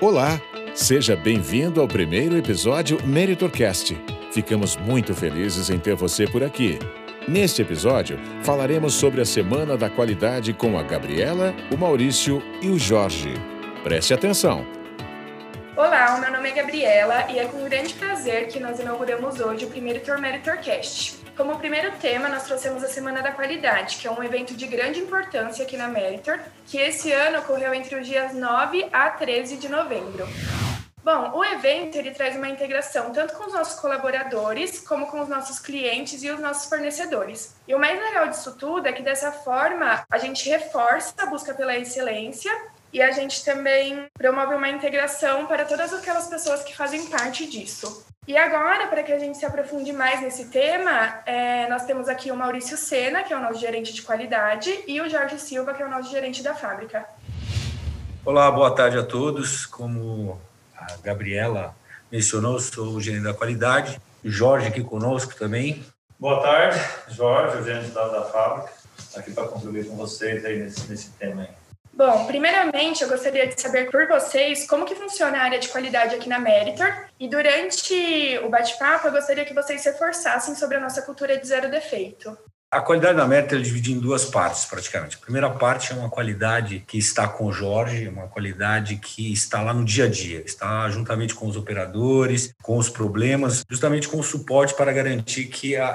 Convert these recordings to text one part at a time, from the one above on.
Olá, seja bem-vindo ao primeiro episódio Meritorcast. Ficamos muito felizes em ter você por aqui. Neste episódio, falaremos sobre a Semana da Qualidade com a Gabriela, o Maurício e o Jorge. Preste atenção! Olá, o meu nome é Gabriela e é com grande prazer que nós inauguramos hoje o primeiro Tour Meritorcast. Como primeiro tema, nós trouxemos a Semana da Qualidade, que é um evento de grande importância aqui na Meritor, que esse ano ocorreu entre os dias 9 a 13 de novembro. Bom, o evento ele traz uma integração tanto com os nossos colaboradores, como com os nossos clientes e os nossos fornecedores. E o mais legal disso tudo é que dessa forma a gente reforça a busca pela excelência e a gente também promove uma integração para todas aquelas pessoas que fazem parte disso. E agora, para que a gente se aprofunde mais nesse tema, é, nós temos aqui o Maurício Sena, que é o nosso gerente de qualidade, e o Jorge Silva, que é o nosso gerente da fábrica. Olá, boa tarde a todos. Como a Gabriela mencionou, sou o gerente da qualidade. Jorge aqui conosco também. Boa tarde, Jorge, o gerente da, da fábrica, aqui para contribuir com vocês aí nesse, nesse tema aí. Bom, primeiramente eu gostaria de saber por vocês como que funciona a área de qualidade aqui na Meritor e durante o bate-papo eu gostaria que vocês reforçassem sobre a nossa cultura de zero defeito. A qualidade da meta é dividida em duas partes, praticamente. A primeira parte é uma qualidade que está com o Jorge, uma qualidade que está lá no dia a dia, está juntamente com os operadores, com os problemas, justamente com o suporte para garantir que, a,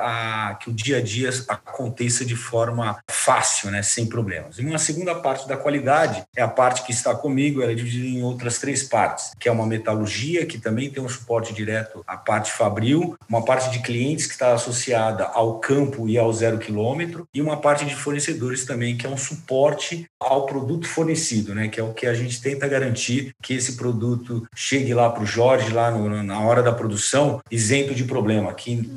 a, que o dia a dia aconteça de forma fácil, né, sem problemas. E uma segunda parte da qualidade é a parte que está comigo, ela é dividida em outras três partes, que é uma metalurgia, que também tem um suporte direto à parte fabril, uma parte de clientes que está associada ao campo e ao zero quilômetro, e uma parte de fornecedores também, que é um suporte ao produto fornecido, né? Que é o que a gente tenta garantir que esse produto chegue lá para o Jorge, lá no, na hora da produção, isento de problema, que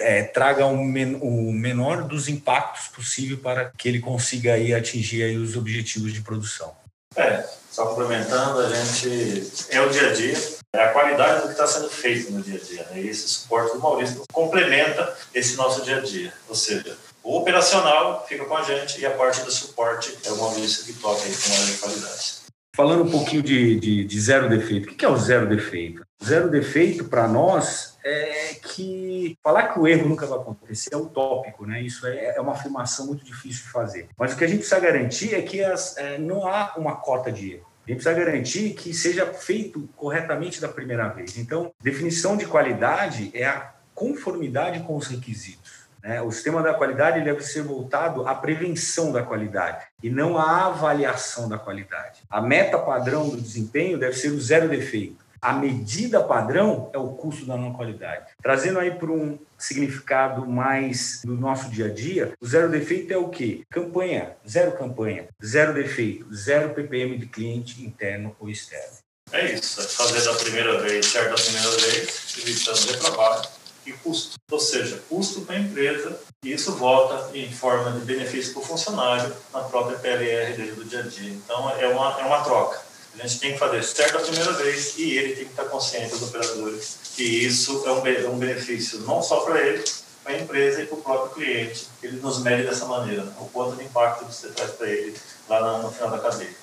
é, traga o men menor dos impactos possível para que ele consiga aí atingir aí os objetivos de produção. É, só complementando, a gente é o dia a dia, é a qualidade do que está sendo feito no dia a dia. Né? E esse suporte do Maurício complementa esse nosso dia a dia. Ou seja, o operacional fica com a gente e a parte do suporte é o Maurício que toca aí com a de qualidade. Falando um pouquinho de, de, de zero defeito, o que é o zero defeito? Zero defeito para nós é que falar que o erro nunca vai acontecer é utópico, né? Isso é, é uma afirmação muito difícil de fazer. Mas o que a gente precisa garantir é que as, é, não há uma cota de erro. A gente precisa garantir que seja feito corretamente da primeira vez. Então, definição de qualidade é a conformidade com os requisitos. Né? O sistema da qualidade deve ser voltado à prevenção da qualidade e não à avaliação da qualidade. A meta padrão do desempenho deve ser o zero defeito. A medida padrão é o custo da não qualidade. Trazendo aí para um significado mais do nosso dia a dia, o zero defeito é o quê? Campanha, zero campanha, zero defeito, zero ppm de cliente interno ou externo. É isso, é fazer da primeira vez, certo da primeira vez, evitando retrabalho e custo. Ou seja, custo para a empresa e isso volta em forma de benefício para o funcionário na própria PLR dele do dia a dia. Então, é uma, é uma troca. A gente tem que fazer certo a primeira vez e ele tem que estar consciente, os operadores, que isso é um, é um benefício não só para ele, para a empresa e para o próprio cliente. Ele nos mede dessa maneira, o quanto de impacto você traz para ele lá no final da cadeia.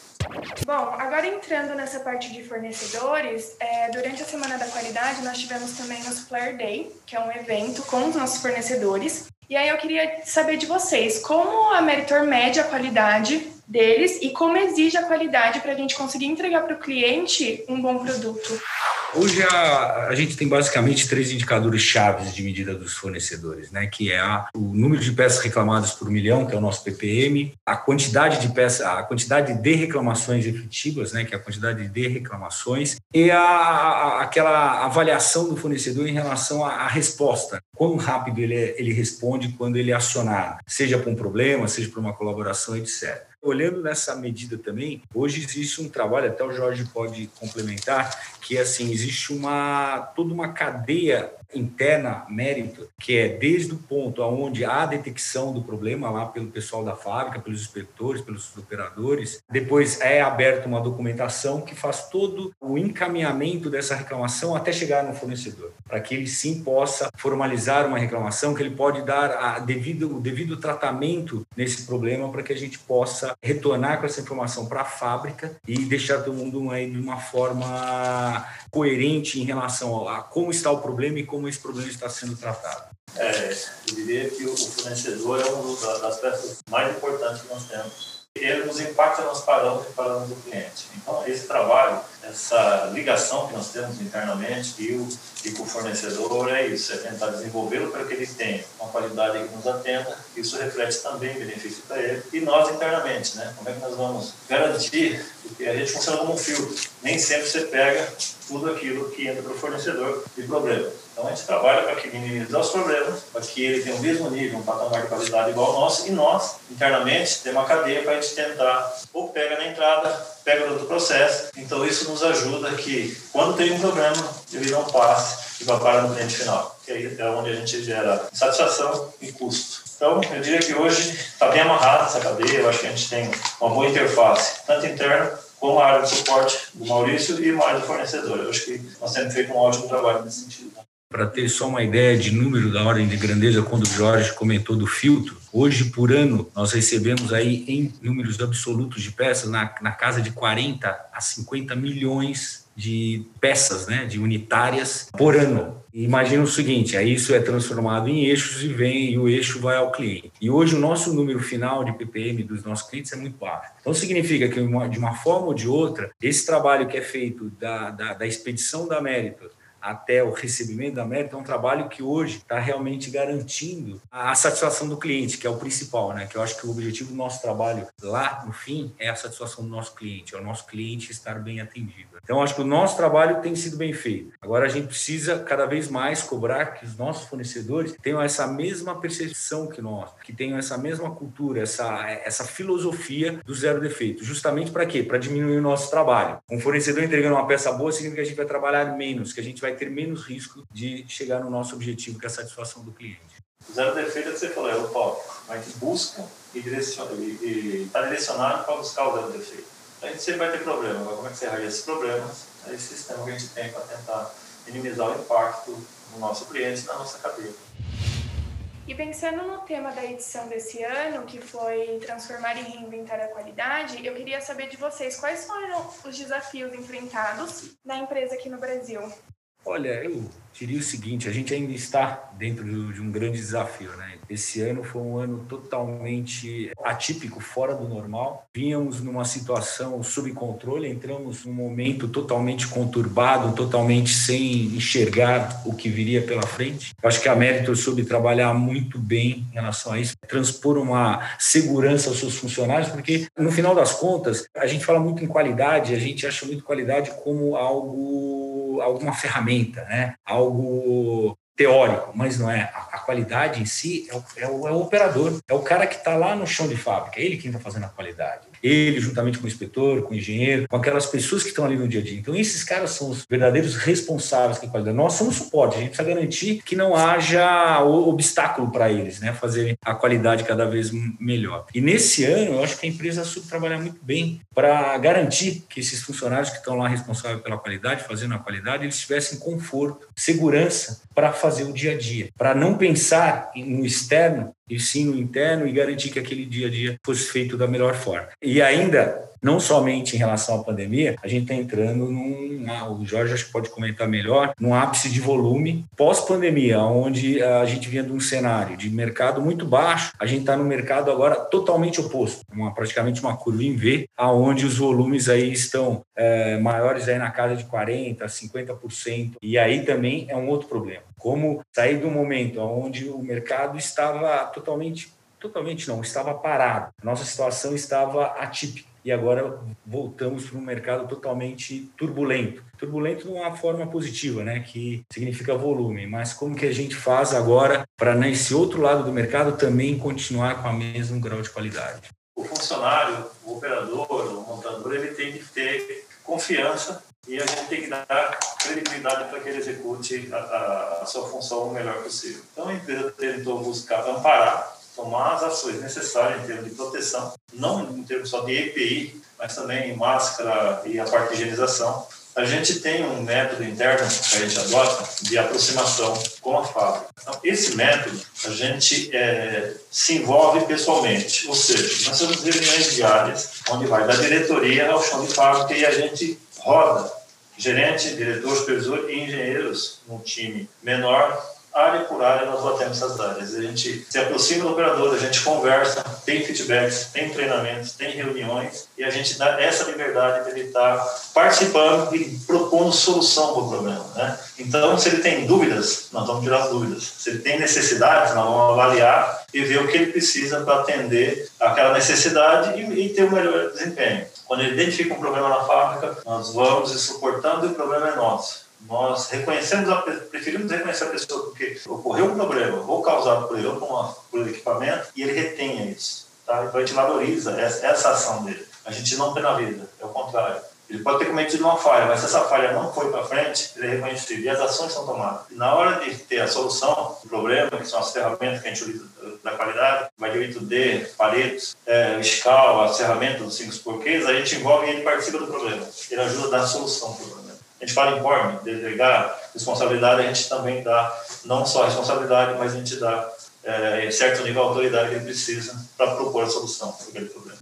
Bom, agora entrando nessa parte de fornecedores, é, durante a Semana da Qualidade nós tivemos também o Supplier Day, que é um evento com os nossos fornecedores. E aí eu queria saber de vocês, como a Meritor mede a qualidade deles e como exige a qualidade para a gente conseguir entregar para o cliente um bom produto? Hoje a, a gente tem basicamente três indicadores chaves de medida dos fornecedores, né? Que é a, o número de peças reclamadas por milhão, que é o nosso PPM, a quantidade de peças, a quantidade de reclamações efetivas, né? Que é a quantidade de reclamações e a, a aquela avaliação do fornecedor em relação à, resposta, quão rápido ele, ele responde quando ele é acionado, seja por um problema, seja por uma colaboração, etc. Olhando nessa medida também, hoje existe um trabalho, até o Jorge pode complementar, que assim existe uma toda uma cadeia interna mérito, que é desde o ponto onde há detecção do problema lá pelo pessoal da fábrica, pelos inspetores, pelos operadores, depois é aberta uma documentação que faz todo o encaminhamento dessa reclamação até chegar no fornecedor, para que ele sim possa formalizar uma reclamação, que ele pode dar a devido, o devido tratamento nesse problema para que a gente possa retornar com essa informação para a fábrica e deixar todo mundo aí de uma forma coerente em relação a como está o problema e como esse problema está sendo tratado. É, eu diria que o fornecedor é uma das peças mais importantes que nós temos ele nos impacta nos parâmetros e parâmetros do cliente. Então, esse trabalho, essa ligação que nós temos internamente e, o, e com o fornecedor é isso, é tentar desenvolvê-lo para que ele tenha uma qualidade que nos atenda, isso reflete também benefício para ele. E nós internamente, né? como é que nós vamos garantir, porque a gente funciona como um filtro, nem sempre você pega tudo aquilo que entra para o fornecedor de problema. Então a gente trabalha para que minimizar os problemas, para que ele tenha o mesmo nível, um patamar de qualidade igual ao nosso, e nós, internamente, temos uma cadeia para a gente tentar, ou pega na entrada, pega no outro processo. Então isso nos ajuda que, quando tem um problema, ele não passe e vá para no cliente final, que aí é onde a gente gera satisfação e custo. Então, eu diria que hoje está bem amarrada essa cadeia, eu acho que a gente tem uma boa interface, tanto interna como a área de suporte do Maurício e mais do fornecedor. Eu acho que nós temos feito um ótimo trabalho nesse sentido. Para ter só uma ideia de número da ordem de grandeza, quando o Jorge comentou do filtro, hoje por ano nós recebemos aí em números absolutos de peças na, na casa de 40 a 50 milhões de peças, né, de unitárias por ano. Imagina o seguinte, aí isso é transformado em eixos e vem e o eixo vai ao cliente. E hoje o nosso número final de ppm dos nossos clientes é muito baixo. Então significa que de uma forma ou de outra, esse trabalho que é feito da, da, da expedição da Méritos até o recebimento da mérito é um trabalho que hoje está realmente garantindo a satisfação do cliente, que é o principal, né? Que eu acho que o objetivo do nosso trabalho lá no fim é a satisfação do nosso cliente, é o nosso cliente estar bem atendido. Então, acho que o nosso trabalho tem sido bem feito. Agora, a gente precisa cada vez mais cobrar que os nossos fornecedores tenham essa mesma percepção que nós, que tenham essa mesma cultura, essa, essa filosofia do zero defeito. Justamente para quê? Para diminuir o nosso trabalho. Um fornecedor entregando uma peça boa significa que a gente vai trabalhar menos, que a gente vai ter menos risco de chegar no nosso objetivo, que é a satisfação do cliente. O zero defeito é que você falou, é o top. A gente busca e está direcionado para buscar o zero defeito a gente sempre vai ter problema. Agora, como é que você arranja esses problemas? É esse sistema que a gente tem para tentar minimizar o impacto no nosso cliente e na nossa cadeia. E pensando no tema da edição desse ano, que foi transformar e reinventar a qualidade, eu queria saber de vocês quais foram os desafios enfrentados na empresa aqui no Brasil. Olha, eu diria o seguinte: a gente ainda está dentro de um grande desafio, né? Esse ano foi um ano totalmente atípico, fora do normal. Vínhamos numa situação sob controle, entramos num momento totalmente conturbado, totalmente sem enxergar o que viria pela frente. Acho que a Meritor soube trabalhar muito bem em relação a isso, transpor uma segurança aos seus funcionários, porque no final das contas, a gente fala muito em qualidade, a gente acha muito qualidade como algo, alguma ferramenta, né? Algo teórico, mas não é. A, qualidade em si é o, é o, é o operador, é o cara que está lá no chão de fábrica, é ele quem está fazendo a qualidade ele juntamente com o inspetor, com o engenheiro, com aquelas pessoas que estão ali no dia a dia. Então, esses caras são os verdadeiros responsáveis com a qualidade. Nós somos suporte, a gente precisa garantir que não haja obstáculo para eles, né, fazerem a qualidade cada vez melhor. E nesse ano, eu acho que a empresa soube trabalhar muito bem para garantir que esses funcionários que estão lá responsáveis pela qualidade, fazendo a qualidade, eles tivessem conforto, segurança para fazer o dia a dia, para não pensar no externo e sim no interno e garantir que aquele dia a dia fosse feito da melhor forma. E ainda, não somente em relação à pandemia, a gente está entrando num, o Jorge acho que pode comentar melhor, num ápice de volume pós-pandemia, onde a gente vinha de um cenário de mercado muito baixo, a gente está no mercado agora totalmente oposto, uma, praticamente uma curva em V, aonde os volumes aí estão é, maiores aí na casa de 40%, 50%, e aí também é um outro problema. Como sair do momento onde o mercado estava totalmente totalmente não, estava parado. Nossa situação estava atípica e agora voltamos para um mercado totalmente turbulento. Turbulento de uma forma positiva, né, que significa volume, mas como que a gente faz agora para nesse outro lado do mercado também continuar com o mesmo grau de qualidade? O funcionário, o operador, o montador, ele tem que ter confiança e a gente tem que dar credibilidade para que ele execute a, a, a, sua função o melhor possível. Então a empresa tentou buscar amparar, tomar as ações necessárias em termos de proteção, não em termos só de EPI, mas também máscara e a parte de higienização. A gente tem um método interno que a gente adota de aproximação com a fábrica. Então, esse método, a gente é, se envolve pessoalmente, ou seja, nós temos reuniões diárias, onde vai da diretoria ao chão de fábrica e a gente roda gerente, diretor, supervisor e engenheiros num time menor, área por área nós batemos essas áreas. A gente se aproxima do operador, a gente conversa, tem feedbacks, tem treinamentos, tem reuniões e a gente dá essa liberdade de ele estar participando e propondo solução para o problema. Né? Então, se ele tem dúvidas, nós vamos tirar as dúvidas. Se ele tem necessidades, nós vamos avaliar e ver o que ele precisa para atender aquela necessidade e, e ter o um melhor desempenho. Quando ele identifica um problema na fábrica, nós vamos suportando e o problema é nosso. Nós reconhecemos, a, preferimos reconhecer a pessoa porque ocorreu um problema, ou causado por ele ou por, por equipamento, e ele retenha isso. Tá? Então a gente valoriza essa, essa ação dele. A gente não penaliza, é o contrário. Ele pode ter cometido uma falha, mas se essa falha não foi para frente, ele é reconhecido e as ações são tomadas. E na hora de ter a solução do problema, que são as ferramentas que a gente utiliza da qualidade, vai de 8D, Paretos, é, Scal, as ferramentas dos cinco porquês, a gente envolve e ele participa do problema. Ele ajuda a dar a solução para o problema. A gente fala em PORM, delegar responsabilidade, a gente também dá não só responsabilidade, mas a gente dá é, certo nível de autoridade que ele precisa para propor a solução para aquele problema.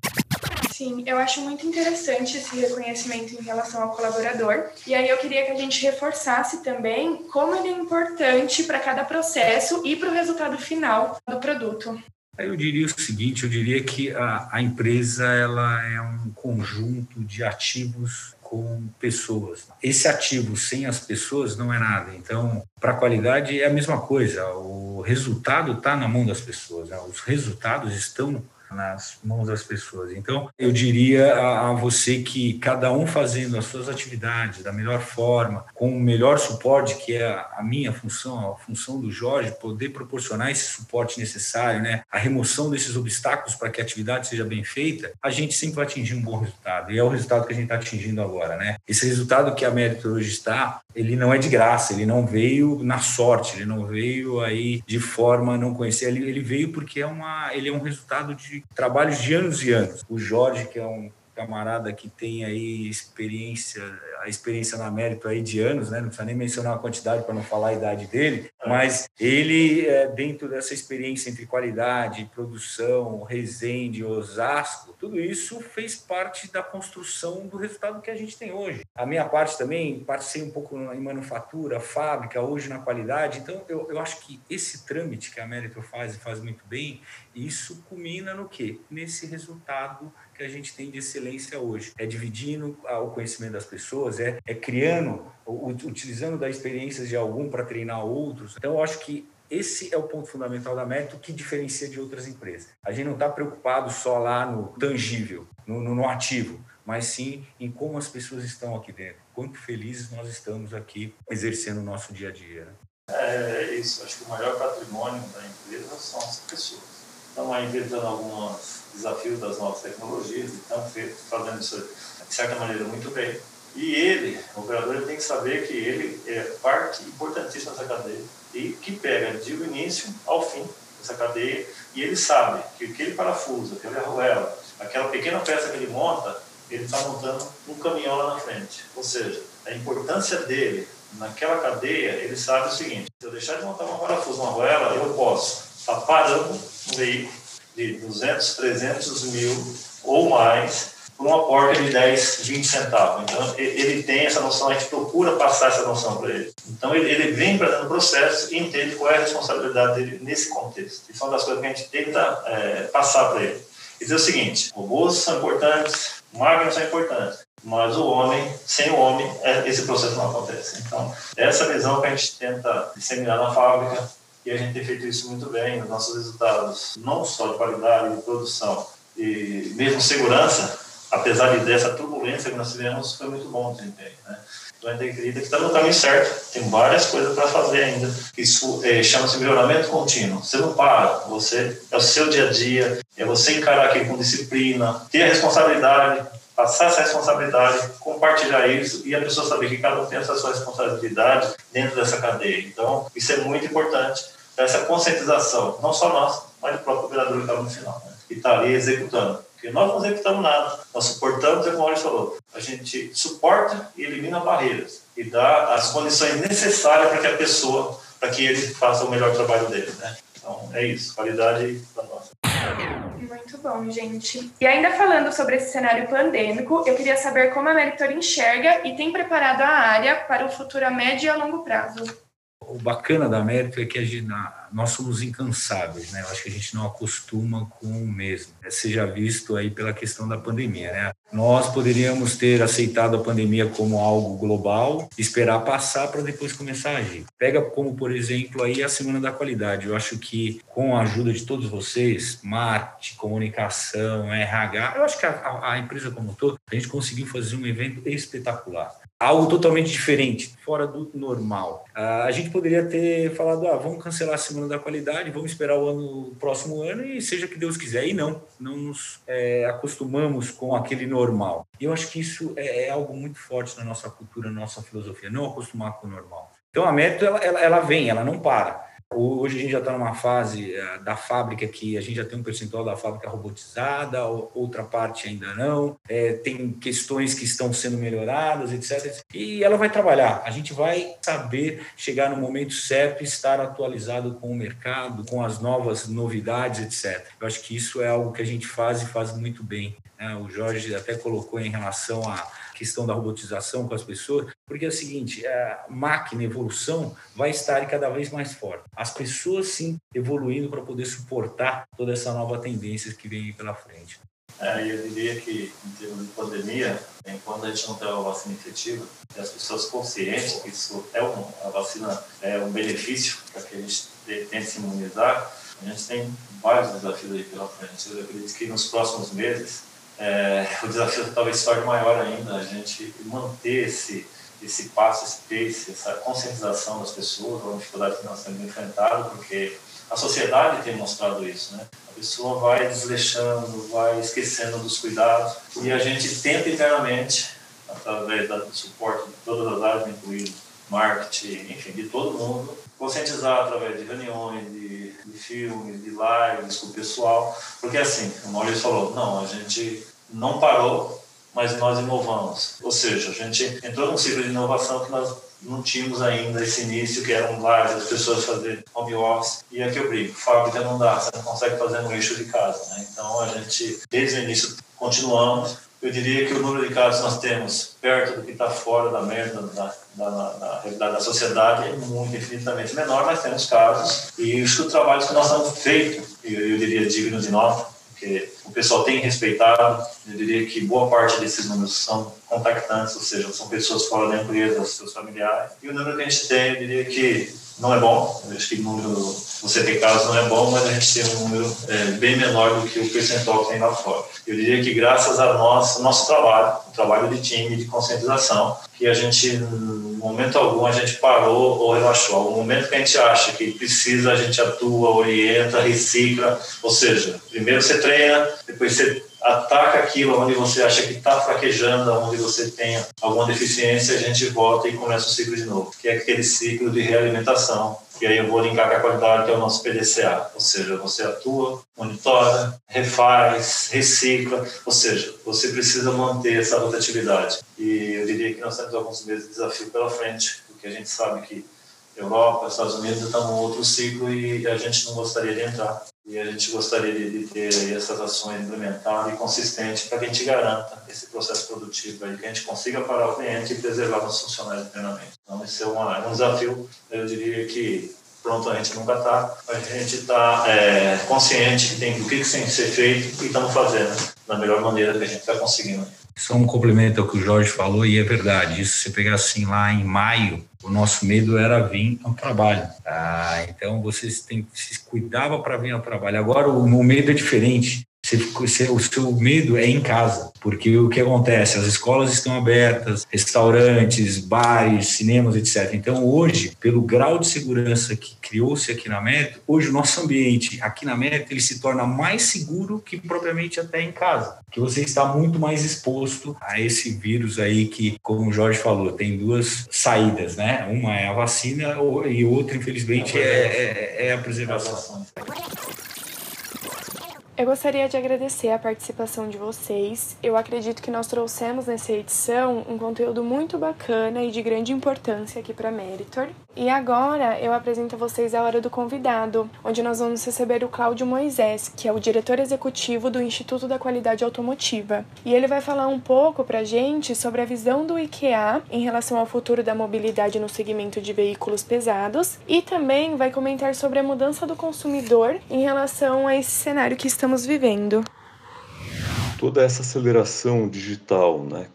Sim, eu acho muito interessante esse reconhecimento em relação ao colaborador. E aí eu queria que a gente reforçasse também como ele é importante para cada processo e para o resultado final do produto. Eu diria o seguinte, eu diria que a, a empresa ela é um conjunto de ativos com pessoas. Esse ativo sem as pessoas não é nada. Então, para a qualidade é a mesma coisa. O resultado está na mão das pessoas. Né? Os resultados estão nas mãos das pessoas. Então, eu diria a, a, você que cada um fazendo as suas atividades da melhor forma, com o melhor suporte, que é a, a minha função, a função do Jorge, poder proporcionar esse suporte necessário, né? a remoção desses obstáculos para que a atividade seja bem feita, a gente sempre vai atingir um bom resultado. E é o resultado que a gente está atingindo agora. Né? Esse resultado que a Mérito hoje está, ele não é de graça, ele não veio na sorte, ele não veio aí de forma não conhecer, ele, ele veio porque é uma, ele é um resultado de trabalhos de anos e anos. O Jorge, que é um camarada que tem aí experiência, a experiência na mérito aí de anos, né? Não precisa nem mencionar a quantidade para não falar a idade dele, mas ele, é, dentro dessa experiência entre qualidade, produção, Resende, Osasco, tudo isso fez parte da construção do resultado que a gente tem hoje. A minha parte também, passei um pouco em manufatura, fábrica, hoje na qualidade, então eu, eu acho que esse trâmite que a Mérito faz e faz muito bem, isso culmina no quê? Nesse resultado que a gente tem de excelência hoje. É dividindo o conhecimento das pessoas, é, é criando, utilizando das experiências de algum para treinar outros. Então, eu acho que esse é o ponto fundamental da Mérito que diferencia de outras empresas. A gente não está preocupado só lá no tangível, no, no, no, ativo, mas sim em como as pessoas estão aqui dentro. Quanto felizes nós estamos aqui exercendo o nosso dia a dia. Né? É isso. Acho que o maior patrimônio da empresa são as pessoas. Estão aí inventando alguns desafios das novas tecnologias e estão fazendo isso de certa maneira muito bem. E ele, o operador, ele tem que saber que ele é parte importantíssima dessa cadeia e que pega de início ao fim essa cadeia e ele sabe que aquele parafuso, aquele arruela, aquela pequena peça que ele monta, ele está montando um caminhão lá na frente. Ou seja, a importância dele naquela cadeia, ele sabe o seguinte: se eu deixar de montar um parafuso, uma arruela, eu posso estar tá parando um veículo de 200, 300 mil ou mais por uma porta de 10, 20 centavos. Então, ele tem essa noção, a gente procura passar essa noção para ele. Então, ele, ele vem para dentro do processo e entende qual é a responsabilidade dele nesse contexto. Isso é uma das coisas que a gente tenta é, passar para ele. E dizer o seguinte, robôs são importantes, máquinas são importantes, mas o homem, sem o homem, é, esse processo não acontece. Então, essa visão que a gente tenta disseminar na fábrica, e a gente tem feito isso muito bem, os nossos resultados, não só de qualidade, de produção, e mesmo segurança, apesar dessa turbulência que nós tivemos, foi muito bom o desempenho. Né? Então a gente acredita que está no caminho certo, tem várias coisas para fazer ainda. Isso é, chama-se melhoramento contínuo. Você não para, você é o seu dia a dia, é você encarar aquilo com disciplina, ter a responsabilidade, passar essa responsabilidade, compartilhar isso e a pessoa saber que cada um tem essa sua responsabilidade dentro dessa cadeia. Então, isso é muito importante, essa conscientização, não só nós, mas do próprio operador que está no final, né? que está ali executando. Porque nós não executamos nada, nós suportamos, é como o Maurício falou, a gente suporta e elimina barreiras e dá as condições necessárias para que a pessoa, para que ele faça o melhor trabalho dele. Né? Então, é isso, qualidade para nós. Muito bom, gente. E ainda falando sobre esse cenário pandêmico, eu queria saber como a Meritor enxerga e tem preparado a área para o futuro a médio e a longo prazo o bacana da América é que gente, nós somos incansáveis, né? Eu acho que a gente não acostuma com o mesmo. Né? Seja visto aí pela questão da pandemia, né? Nós poderíamos ter aceitado a pandemia como algo global, esperar passar para depois começar a agir. Pega como, por exemplo, aí a Semana da Qualidade. Eu acho que com a ajuda de todos vocês, marketing, comunicação, RH, eu acho que a, a empresa como um todo, a gente conseguiu fazer um evento espetacular algo totalmente diferente, fora do normal. A gente poderia ter falado, ah, vamos cancelar a semana da qualidade, vamos esperar o ano o próximo ano e seja que Deus quiser. E não, não nos é, acostumamos com aquele normal. E eu acho que isso é, é, algo muito forte na nossa cultura, na nossa filosofia, não acostumar com o normal. Então a meta ela, ela, ela vem, ela não para. Hoje a gente já está numa fase eh, da fábrica que a gente já tem um percentual da fábrica robotizada, outra parte ainda não. É, tem questões que estão sendo melhoradas, etc. E ela vai trabalhar. A gente vai saber chegar no momento certo e estar atualizado com o mercado, com as novas novidades, etc. Eu acho que isso é algo que a gente faz e faz muito bem. Né? O Jorge até colocou em relação a questão da robotização com as pessoas, porque é o seguinte, a máquina, a evolução vai estar cada vez mais forte. As pessoas sim evoluindo para poder suportar toda essa nova tendência que vem pela frente. É, eu diria que, em termos de pandemia, enquanto a gente não tem uma vacina efetiva, as pessoas conscientes que isso é um, a vacina é um benefício para que a gente tente se imunizar, a gente tem vários desafios aí pela frente. Eu acredito que nos próximos meses é, o desafio talvez torne maior ainda, a gente manter esse, esse passo, esse pace, essa conscientização das pessoas, uma dificuldade que nós temos enfrentado, porque a sociedade tem mostrado isso, né? A pessoa vai desleixando, vai esquecendo dos cuidados e a gente tenta internamente, através do suporte de todas as áreas, incluindo marketing, enfim, de todo mundo, conscientizar através de reuniões, de, de filmes, de lives com o pessoal, porque assim, o Maurício falou, não, a gente não parou, mas nós inovamos. Ou seja, a gente entrou num ciclo de inovação que nós não tínhamos ainda esse início, que eram várias pessoas fazendo home office. E aqui eu brinco, fábrica não dá, você não consegue fazer no eixo de casa. Né? Então, a gente, desde o início, continuamos eu diria que o número de casos que nós temos perto do que está fora da merda da, da, da, realidade da sociedade é muito, infinitamente menor, mas temos casos e os trabalhos que nós temos feito, eu, eu diria dignos de nota, porque o pessoal tem respeitado, eu diria que boa parte desses números são contactantes, ou seja, são pessoas fora da empresa, seus familiares, e o número que a gente tem, eu diria que não é bom, acho que o número, você ter casos não é bom, mas a gente tem um número é, bem menor do que o percentual que tem lá fora. Eu diria que graças ao nosso, nosso trabalho, o trabalho de time, de conscientização, que a gente, em momento algum, a gente parou ou relaxou. No momento que a gente acha que precisa, a gente atua, orienta, recicla, ou seja, primeiro você treina, depois você ataca aquilo onde você acha que está fraquejando, onde você tem alguma deficiência, a gente volta e começa o ciclo de novo, que é aquele ciclo de realimentação. E aí eu vou linkar com a qualidade, que é o nosso PDCA, ou seja, você atua, monitora, refaz, recicla, ou seja, você precisa manter essa rotatividade. E eu diria que nós temos alguns meses de desafio pela frente, porque a gente sabe que Europa, Estados Unidos estão num outro ciclo e a gente não gostaria de entrar. E a gente gostaria de, ter essas ações implementadas e consistentes para que a gente garanta esse processo produtivo aí, que a gente consiga parar o cliente e preservar os funcionários internamente. Então, esse é uma, um desafio, eu diria que pronto a gente nunca está, a gente está é, consciente do que, que tem que ser feito e estamos fazendo da melhor maneira que a gente está conseguindo. Só um complemento ao que o Jorge falou, e é verdade. Isso, se pegar assim lá em maio, o nosso medo era vir ao trabalho. Ah, então, vocês tem, se cuidava para vir ao trabalho. Agora, o, o medo é diferente. Você, o seu medo é em casa, porque o que acontece? As escolas estão abertas, restaurantes, bares, cinemas, etc. Então, hoje, pelo grau de segurança que criou-se aqui na Mérito, hoje o nosso ambiente aqui na Mérito ele se torna mais seguro que propriamente até em casa, que você está muito mais exposto a esse vírus aí que, como o Jorge falou, tem duas saídas, né? Uma é a vacina e outra, infelizmente, é, é, é a preservação. Eu gostaria de agradecer a participação de vocês. Eu acredito que nós trouxemos nessa edição um conteúdo muito bacana e de grande importância aqui para Meritor. E agora eu apresento a vocês a hora do convidado, onde nós vamos receber o Cláudio Moisés, que é o diretor executivo do Instituto da Qualidade Automotiva. E ele vai falar um pouco para a gente sobre a visão do IKEA em relação ao futuro da mobilidade no segmento de veículos pesados e também vai comentar sobre a mudança do consumidor em relação a esse cenário que estamos vivendo toda essa aceleração digital, né,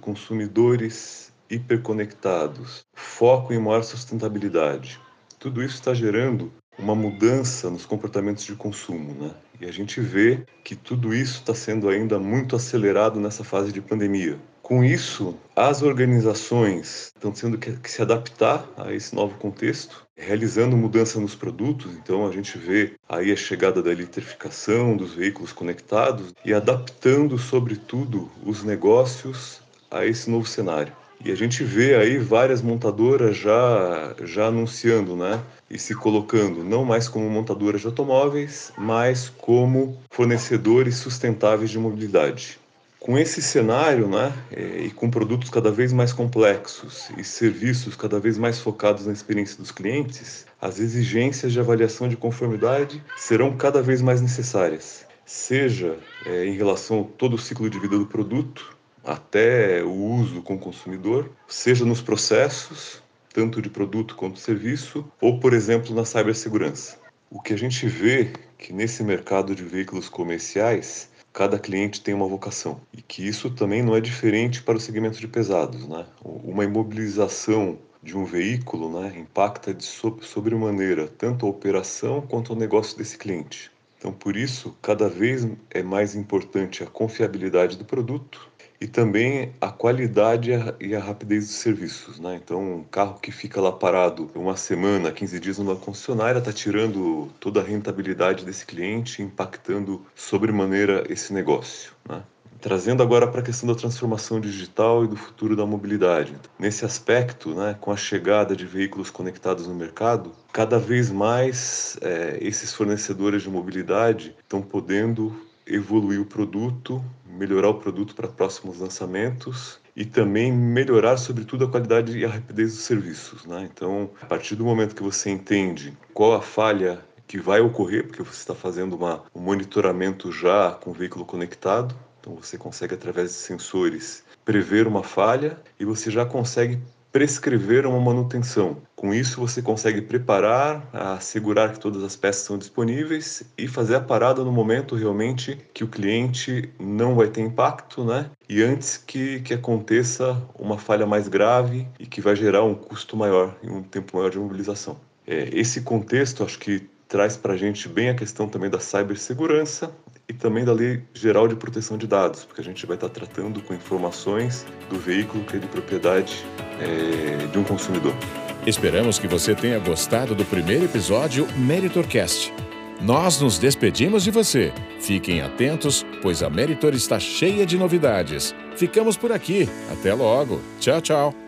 consumidores hiperconectados, foco em maior sustentabilidade. Tudo isso está gerando uma mudança nos comportamentos de consumo, né? E a gente vê que tudo isso está sendo ainda muito acelerado nessa fase de pandemia. Com isso, as organizações estão tendo que, se adaptar a esse novo contexto, realizando mudança nos produtos. Então, a gente vê aí a chegada da eletrificação dos veículos conectados e adaptando, sobretudo, os negócios a esse novo cenário. E a gente vê aí várias montadoras já, já anunciando, né? E se colocando não mais como montadoras de automóveis, mas como fornecedores sustentáveis de mobilidade. Com esse cenário, né, é, e com produtos cada vez mais complexos e serviços cada vez mais focados na experiência dos clientes, as exigências de avaliação de conformidade serão cada vez mais necessárias, seja é, em relação a todo o ciclo de vida do produto, até o uso com o consumidor, seja nos processos, tanto de produto quanto serviço, ou, por exemplo, na cibersegurança. O que a gente vê que nesse mercado de veículos comerciais, cada cliente tem uma vocação e que isso também não é diferente para o segmento de pesados, né? Uma imobilização de um veículo, né, impacta de sobremaneira tanto a operação quanto o negócio desse cliente. Então, por isso, cada vez é mais importante a confiabilidade do produto e também a qualidade e a rapidez dos serviços. Né? Então, um carro que fica lá parado uma semana, 15 dias numa concessionária, está tirando toda a rentabilidade desse cliente, impactando sobremaneira esse negócio. Né? Trazendo agora para a questão da transformação digital e do futuro da mobilidade. Nesse aspecto, né, com a chegada de veículos conectados no mercado, cada vez mais é, esses fornecedores de mobilidade estão podendo evoluir o produto, melhorar o produto para próximos lançamentos e também melhorar, sobretudo, a qualidade e a rapidez dos serviços. Né? Então, a partir do momento que você entende qual a falha que vai ocorrer, porque você está fazendo uma, um monitoramento já com o veículo conectado, então você consegue, através de sensores, prever uma falha e você já consegue prescrever uma manutenção. Com isso, você consegue preparar, assegurar que todas as peças são disponíveis e fazer a parada no momento realmente que o cliente não vai ter impacto, né? E antes que, que aconteça uma falha mais grave e que vai gerar um custo maior e um tempo maior de mobilização. É, esse contexto, acho que traz para a gente bem a questão também da cibersegurança e também da Lei Geral de Proteção de Dados, porque a gente vai estar tratando com informações do veículo que é de propriedade é, de um consumidor. Esperamos que você tenha gostado do primeiro episódio Meritorcast. Nós nos despedimos de você. Fiquem atentos, pois a Meritor está cheia de novidades. Ficamos por aqui. Até logo. Tchau, tchau.